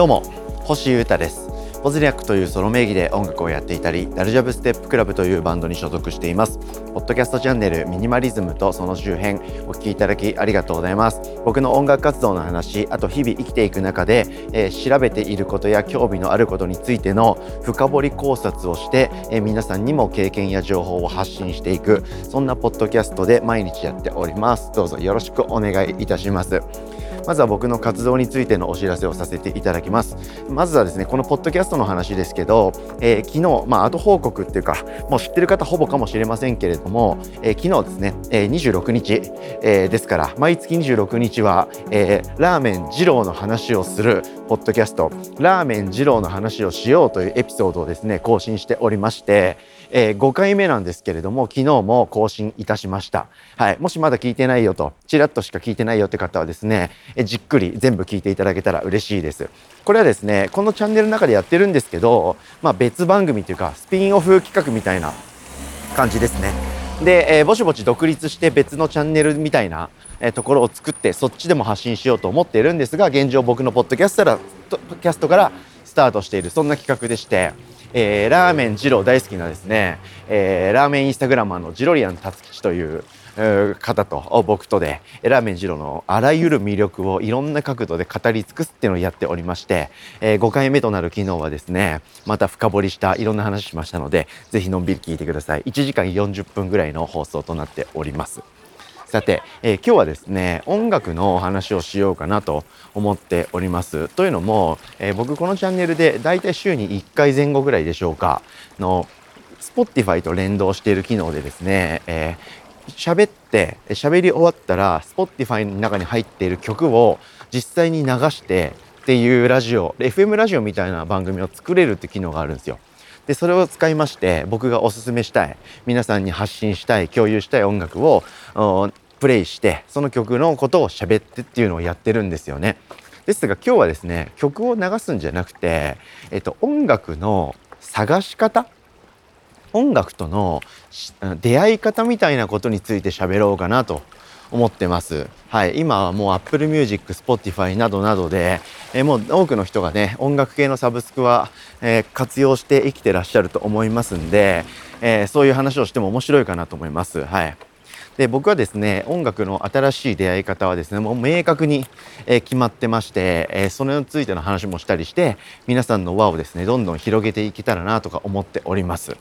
どうも星優太です。ポズリャックというソロ名義で音楽をやっていたりダルジャブステップクラブというバンドに所属しています。ポッドキャストチャンネルミニマリズムとその周辺お聞きいただきありがとうございます。僕の音楽活動の話あと日々生きていく中で、えー、調べていることや興味のあることについての深掘り考察をして、えー、皆さんにも経験や情報を発信していくそんなポッドキャストで毎日やっております。どうぞよろしくお願いいたします。まずは僕の活動についてのお知らせをさせていただきます。まずはですねこのポッドキャストの話ですけど、えー、昨日まあ後報告っていうかもう知ってる方ほぼかもしれませんけれども、えー、昨日ですね、えー、26日、えー、ですから毎月26日は、えー、ラーメン二郎の話をするポッドキャストラーメン二郎の話をしようというエピソードをですね更新しておりましてえー、5回目なんですけれども昨日も更新いたしました、はい、もしまだ聞いてないよとちらっとしか聞いてないよって方はですね、え、じっくり全部聞いていただけたら嬉しいです。これはですねこのチャンネルの中でやってるんですけど、まあ、別番組というかスピンオフ企画みたいな感じですね。で、えー、ぼちぼち独立して別のチャンネルみたいなえところを作ってそっちでも発信しようと思っているんですが現状僕のポッドキャストキャストからスタートしているそんな企画でして。えー、ラーメン二郎大好きなですね、えー、ラーメンインスタグラマーのジロリアン達吉という方と僕とでラーメン二郎のあらゆる魅力をいろんな角度で語り尽くすっていうのをやっておりまして、えー、5回目となる昨日はですねまた深掘りしたいろんな話しましたのでぜひのんびり聞いてください1時間40分ぐらいの放送となっております。さて、えー、今日はですね音楽のお話をしようかなと思っておりますというのも、えー、僕このチャンネルでだいたい週に1回前後ぐらいでしょうかの Spotify と連動している機能でですね、えー、喋って喋り終わったら Spotify の中に入っている曲を実際に流してっていうラジオ FM ラジオみたいな番組を作れるって機能があるんですよ。でそれを使いまして僕がおすすめしたい皆さんに発信したい共有したい音楽をプレイしてその曲のことを喋ってっていうのをやってるんですよね。ですが今日はですね曲を流すんじゃなくて、えっと、音楽の探し方？音楽との出会い方みたいなことについて喋ろうかなと思ってます。はい、今はもう Apple Music、Spotify などなどで、えもう多くの人がね、音楽系のサブスクは、えー、活用して生きてらっしゃると思いますんで、えー、そういう話をしても面白いかなと思います。はい。で僕はですね音楽の新しい出会い方はですねもう明確に、え、決まってまして、え、それについての話もしたりして皆さんの輪をですねどんどん広げていけたらなとか思っております。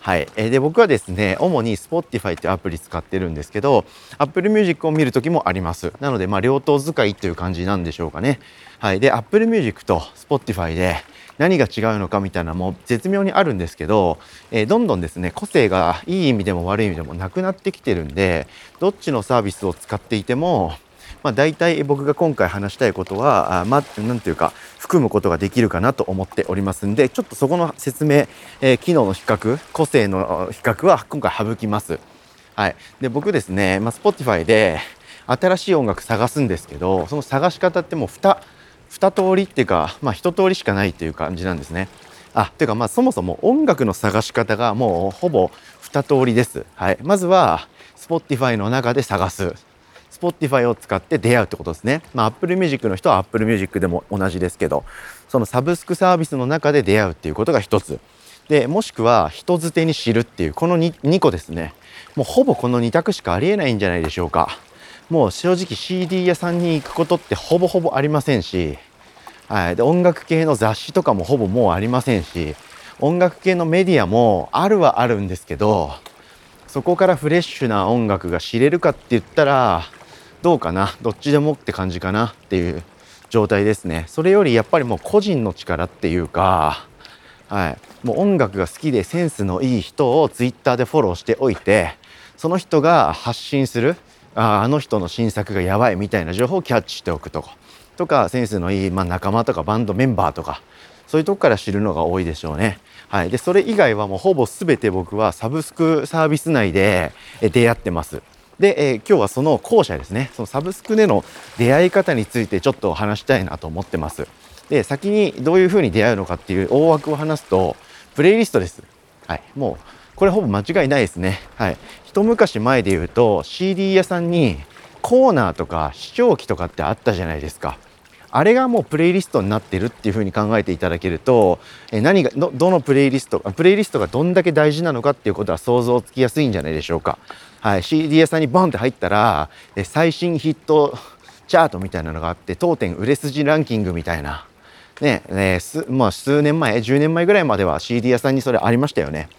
はい、えで僕はですね主に Spotify ってアプリ使ってるんですけど Apple Music を見る時もあります。なのでまあ両党使いという感じなんでしょうかね。はい。で Apple Music と Spotify で何が違うのかみたいなもう絶妙にあるんですけど、えー、どんどんですね個性がいい意味でも悪い意味でもなくなってきてるんでどっちのサービスを使っていてもまあ、大体僕が今回話したいことは、あまあ、なんていうか、含むことができるかなと思っておりますんで、ちょっとそこの説明、えー、機能の比較、個性の比較は今回省きます。はい。で、僕ですね、まあ、Spotify で新しい音楽探すんですけど、その探し方ってもう2、2通りっていうか、まあ、1通りしかないっていう感じなんですね。あ、ていうかまあそもそも音楽の探し方がもうほぼ2通りです。はい。まずは Spotify の中で探す。Spotify を使って出会うってことですね。まあ、Apple Music の人は Apple Music でも同じですけど、そのサブスクサービスの中で出会うっていうことが一つ。で、もしくは人づてに知るっていう、この 2, 2個ですね。もうほぼこの2択しかありえないんじゃないでしょうか。もう正直 CD 屋さんに行くことってほぼほぼありませんし、はい、で音楽系の雑誌とかもほぼもうありませんし音楽系のメディアもあるはあるんですけどそこからフレッシュな音楽が知れるかって言ったらどうかな？どっちでもって感じかなっていう状態ですねそれよりやっぱりもう個人の力っていうかはいもう音楽が好きでセンスのいい人をツイッターでフォローしておいてその人が発信するああの人の新作がやばいみたいな情報をキャッチしておくとかとかセンスのいい、まあ、仲間とかバンドメンバーとかそういうとこから知るのが多いでしょうね。はい、でそれ以外はもうほぼ全て僕はサブスクサービス内で出会ってます。で、えー、今日はその後者ですね。そのサブスクでの出会い方についてちょっと話したいなと思ってます。で先にどういうふうに出会うのかっていう大枠を話すとプレイリストです。はい。もうこれほぼ間違いないですね。はい。一昔前で言うと CD 屋さんにコーナーとか視聴器とかってあったじゃないですか。あれがもうプレイリストになってるっていう風に考えていただけると、え何がどのプレイリストプレイリストがどんだけ大事なのかっていうことは想像つきやすいんじゃないでしょうか。はい、CD 屋さんにボンって入ったらえ最新ヒットチャートみたいなのがあって当店売れ筋ランキングみたいな。ねねす、ま、数年前10年前ぐらいまでは CD 屋さんにそれありましたよね。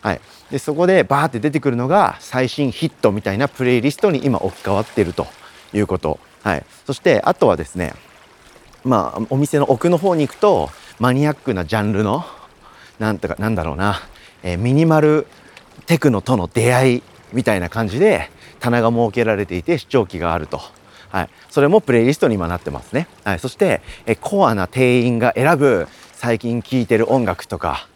はい、でそこでバーって出てくるのが最新ヒットみたいなプレイリストに今置き換わってるということ、はい、そしてあとはですねまあお店の奥の方に行くとマニアックなジャンルのなんとかなんだろうな、えー、ミニマルテクノとの出会いみたいな感じで棚が設けられていて視聴器があると。はい、それもプレイリストに今なってますね。はい、そしてえコアな店員が選ぶ最近聴いてる音楽とか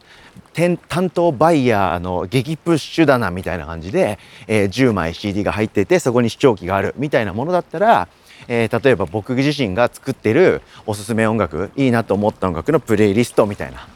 担当バイヤーの激プッシュ棚みたいな感じで、えー、10枚 CD が入っててそこに視聴器があるみたいなものだったら、えー、例えば僕自身が作ってるおすすめ音楽いいなと思った音楽のプレイリストみたいな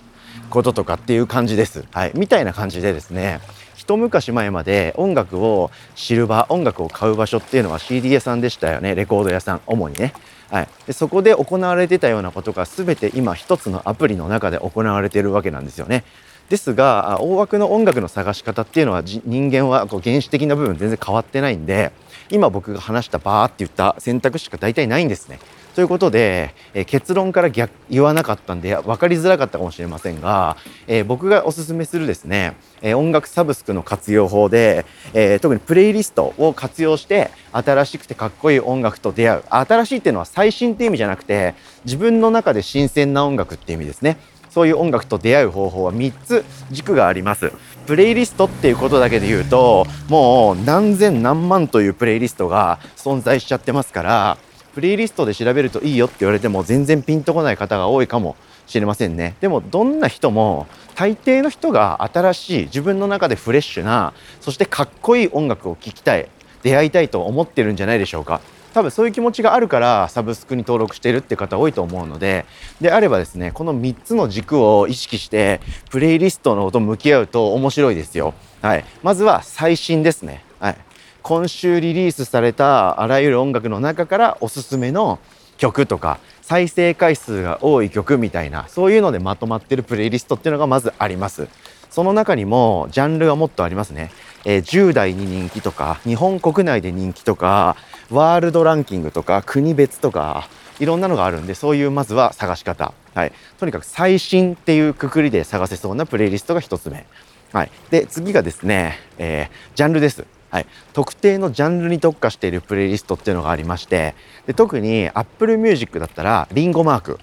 こととかっていう感じです。はい、みたいな感じでですね一昔前まで音楽を知る場音楽を買う場所っていうのは CD 屋さんでしたよねレコード屋さん主にね。はい、でそこで行われてたようなことが全て今一つのアプリの中で行われてるわけなんですよね。ですが大枠の音楽の探し方っていうのは人間はこう原始的な部分全然変わってないんで今僕が話したバーって言った選択肢が大体ないんですね。ということで、え結論から逆言わなかったんで分かりづらかったかもしれませんが、え僕がおすすめするですね、え音楽サブスクの活用法で、え特にプレイリストを活用して新しくてかっこいい音楽と出会う新しいっていうのは最新っていう意味じゃなくて自分の中で新鮮な音楽っていう意味ですね。そういう音楽と出会う方法は3つ軸があります。プレイリストっていうことだけで言うともう何千何万というプレイリストが存在しちゃってますからプレイリストで調べるといいよって言われても全然ピンとこない方が多いかもしれませんねでもどんな人も大抵の人が新しい自分の中でフレッシュなそしてかっこいい音楽を聴きたい出会いたいと思ってるんじゃないでしょうか多分そういう気持ちがあるからサブスクに登録しているって方多いと思うのでであればですねこの3つの軸を意識してプレイリストのと向き合うと面白いですよ。はい、まずは最新ですね。はい、今週リリースされたあらゆる音楽の中からおすすめの曲とか再生回数が多い曲みたいなそういうのでまとまってるプレイリストっていうのがまずあります。その中にもジャンルがもっとありますね。えー、10代に人気とか日本国内で人気とかワールドランキングとか国別とかいろんなのがあるんでそういうまずは探し方、はい、とにかく最新っていうくくりで探せそうなプレイリストが1つ目、はい、で次がですね、えー、ジャンルです。はい、特定のジャンルに特化しているプレイリストっていうのがありましてで特に Apple Music だったらリンゴマーク。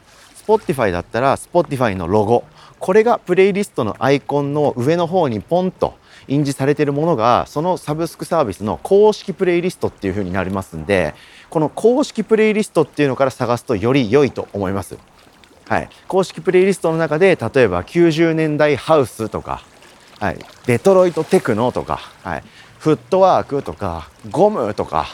Spotify だったら Spotify のロゴ。これがプレイリストのアイコンの上の方にポンと印字されているものがそのサブスクサービスの公式プレイリストっていう風になりますんでこの公式プレイリストっていうのから探すとより良いと思います。はい、公式プレイリストの中で例えば90年代ハウスとか、はい、デトロイトテクノとか、はい、フットワークとかゴムとか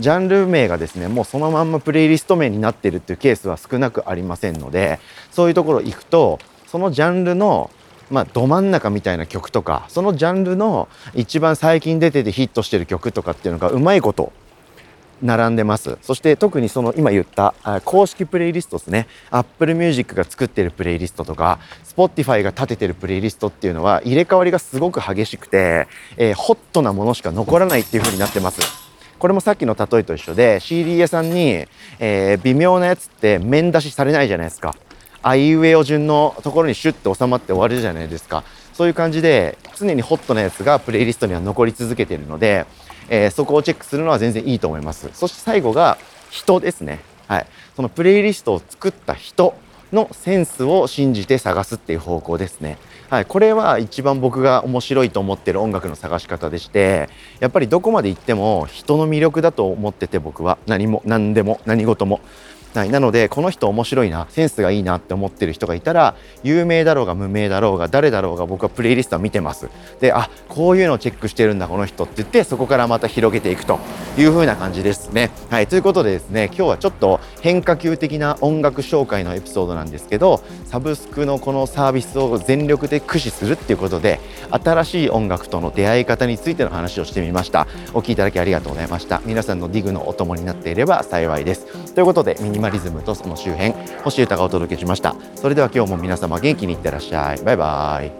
ジャンル名がですねもうそのまんまプレイリスト名になってるっていうケースは少なくありませんのでそういうところ行くとそのジャンルのまあ、ど真ん中みたいな曲とかそのジャンルの一番最近出ててヒットしてる曲とかっていうのがうまいこと並んでます。そして特にその今言った公式プレイリストですね。Apple Music が作ってるプレイリストとか Spotify が立ててるプレイリストっていうのは入れ替わりがすごく激しくて、えー、ホットなものしか残らないっていう風になってます。これもさっきの例えと一緒で CD 屋さんに、えー、微妙なやつって面出しされないじゃないですか。あいうえお順のところにシュッと収まって終わるじゃないですか。そういう感じで常にホットなやつがプレイリストには残り続けているので、えー、そこをチェックするのは全然いいと思います。そして最後が人ですね。はい。そのプレイリストを作った人のセンスを信じて探すっていう方向ですね。はい、これは一番僕が面白いと思ってる音楽の探し方でしてやっぱりどこまで行っても人の魅力だと思ってて僕は。何も何でも何事も。はい、なのでこの人面白いなセンスがいいなって思ってる人がいたら有名だろうが無名だろうが誰だろうが僕はプレイリストは見てます。であこういうのをチェックしてるんだこの人って言ってそこからまた広げていくという風な感じですね。はいということでですね今日はちょっと変化球的な音楽紹介のエピソードなんですけどサブスクのこのサービスを全力で駆使するっていうことで新しい音楽との出会い方についての話をしてみました。お聴きいただきありがとうございました。皆さんのディグのお供になっていれば幸いです。ということでマリズムとその周辺星歌がお届けしました。それでは今日も皆様元気にいってらっしゃい。バイバイ。